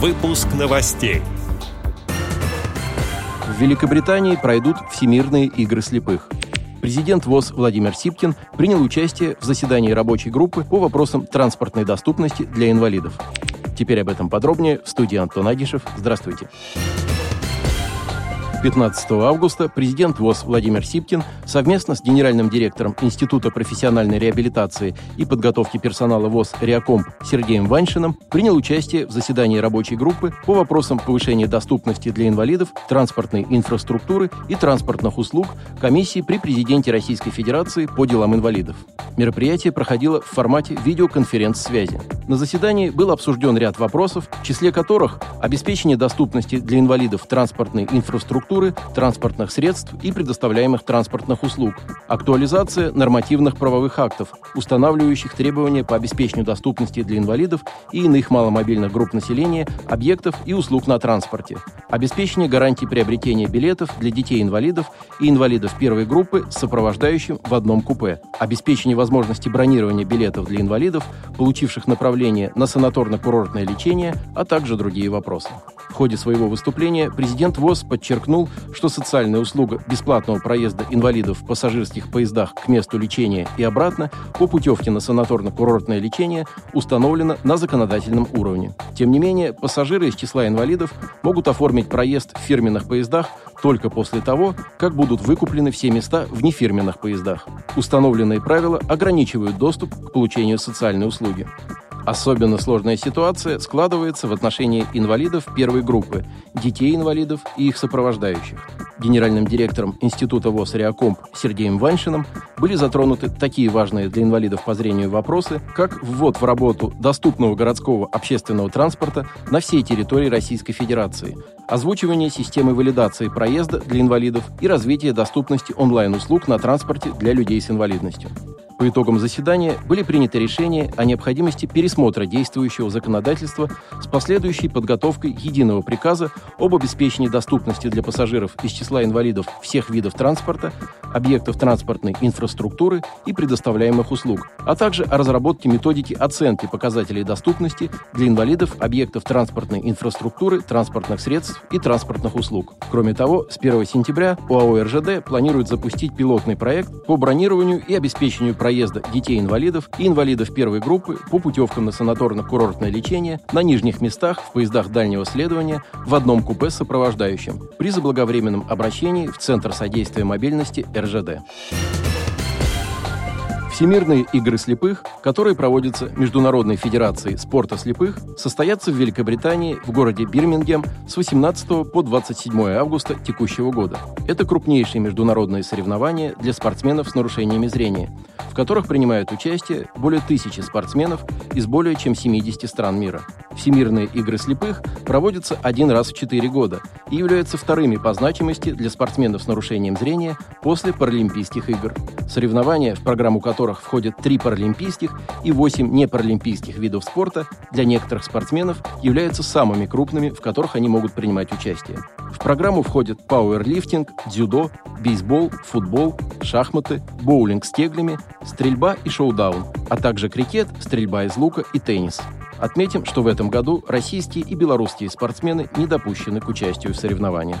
Выпуск новостей. В Великобритании пройдут Всемирные игры слепых. Президент ВОЗ Владимир Сипкин принял участие в заседании рабочей группы по вопросам транспортной доступности для инвалидов. Теперь об этом подробнее в студии Антон Агишев. Здравствуйте. Здравствуйте. 15 августа президент ВОЗ Владимир Сипкин совместно с генеральным директором Института профессиональной реабилитации и подготовки персонала ВОЗ «Реакомп» Сергеем Ваншиным принял участие в заседании рабочей группы по вопросам повышения доступности для инвалидов, транспортной инфраструктуры и транспортных услуг комиссии при президенте Российской Федерации по делам инвалидов. Мероприятие проходило в формате видеоконференц-связи. На заседании был обсужден ряд вопросов, в числе которых обеспечение доступности для инвалидов транспортной инфраструктуры инфраструктуры, транспортных средств и предоставляемых транспортных услуг, актуализация нормативных правовых актов, устанавливающих требования по обеспечению доступности для инвалидов и иных маломобильных групп населения, объектов и услуг на транспорте, обеспечение гарантий приобретения билетов для детей-инвалидов и инвалидов первой группы с сопровождающим в одном купе, обеспечение возможности бронирования билетов для инвалидов, получивших направление на санаторно-курортное лечение, а также другие вопросы. В ходе своего выступления президент ВОЗ подчеркнул, что социальная услуга бесплатного проезда инвалидов в пассажирских поездах к месту лечения и обратно по путевке на санаторно-курортное лечение установлена на законодательном уровне. Тем не менее, пассажиры из числа инвалидов могут оформить проезд в фирменных поездах только после того, как будут выкуплены все места в нефирменных поездах. Установленные правила ограничивают доступ к получению социальной услуги. Особенно сложная ситуация складывается в отношении инвалидов первой группы, детей-инвалидов и их сопровождающих. Генеральным директором Института ВОЗ «Реакомп» Сергеем Ваншиным были затронуты такие важные для инвалидов по зрению вопросы, как ввод в работу доступного городского общественного транспорта на всей территории Российской Федерации, озвучивание системы валидации проезда для инвалидов и развитие доступности онлайн-услуг на транспорте для людей с инвалидностью. По итогам заседания были приняты решения о необходимости пересмотра действующего законодательства с последующей подготовкой единого приказа об обеспечении доступности для пассажиров из числа инвалидов всех видов транспорта, объектов транспортной инфраструктуры и предоставляемых услуг, а также о разработке методики оценки показателей доступности для инвалидов объектов транспортной инфраструктуры, транспортных средств и транспортных услуг. Кроме того, с 1 сентября ОАО РЖД планирует запустить пилотный проект по бронированию и обеспечению проекта проезда детей-инвалидов и инвалидов первой группы по путевкам на санаторно-курортное лечение на нижних местах в поездах дальнего следования в одном купе с сопровождающим при заблаговременном обращении в Центр содействия мобильности РЖД. Всемирные игры слепых, которые проводятся Международной Федерацией спорта слепых, состоятся в Великобритании в городе Бирмингем с 18 по 27 августа текущего года. Это крупнейшие международные соревнования для спортсменов с нарушениями зрения, в которых принимают участие более тысячи спортсменов из более чем 70 стран мира. Всемирные игры слепых проводятся один раз в четыре года и являются вторыми по значимости для спортсменов с нарушением зрения после Паралимпийских игр. Соревнования, в программу которых которых входят три паралимпийских и восемь непаралимпийских видов спорта, для некоторых спортсменов являются самыми крупными, в которых они могут принимать участие. В программу входят пауэрлифтинг, дзюдо, бейсбол, футбол, шахматы, боулинг с кеглями, стрельба и шоу-даун, а также крикет, стрельба из лука и теннис. Отметим, что в этом году российские и белорусские спортсмены не допущены к участию в соревнованиях.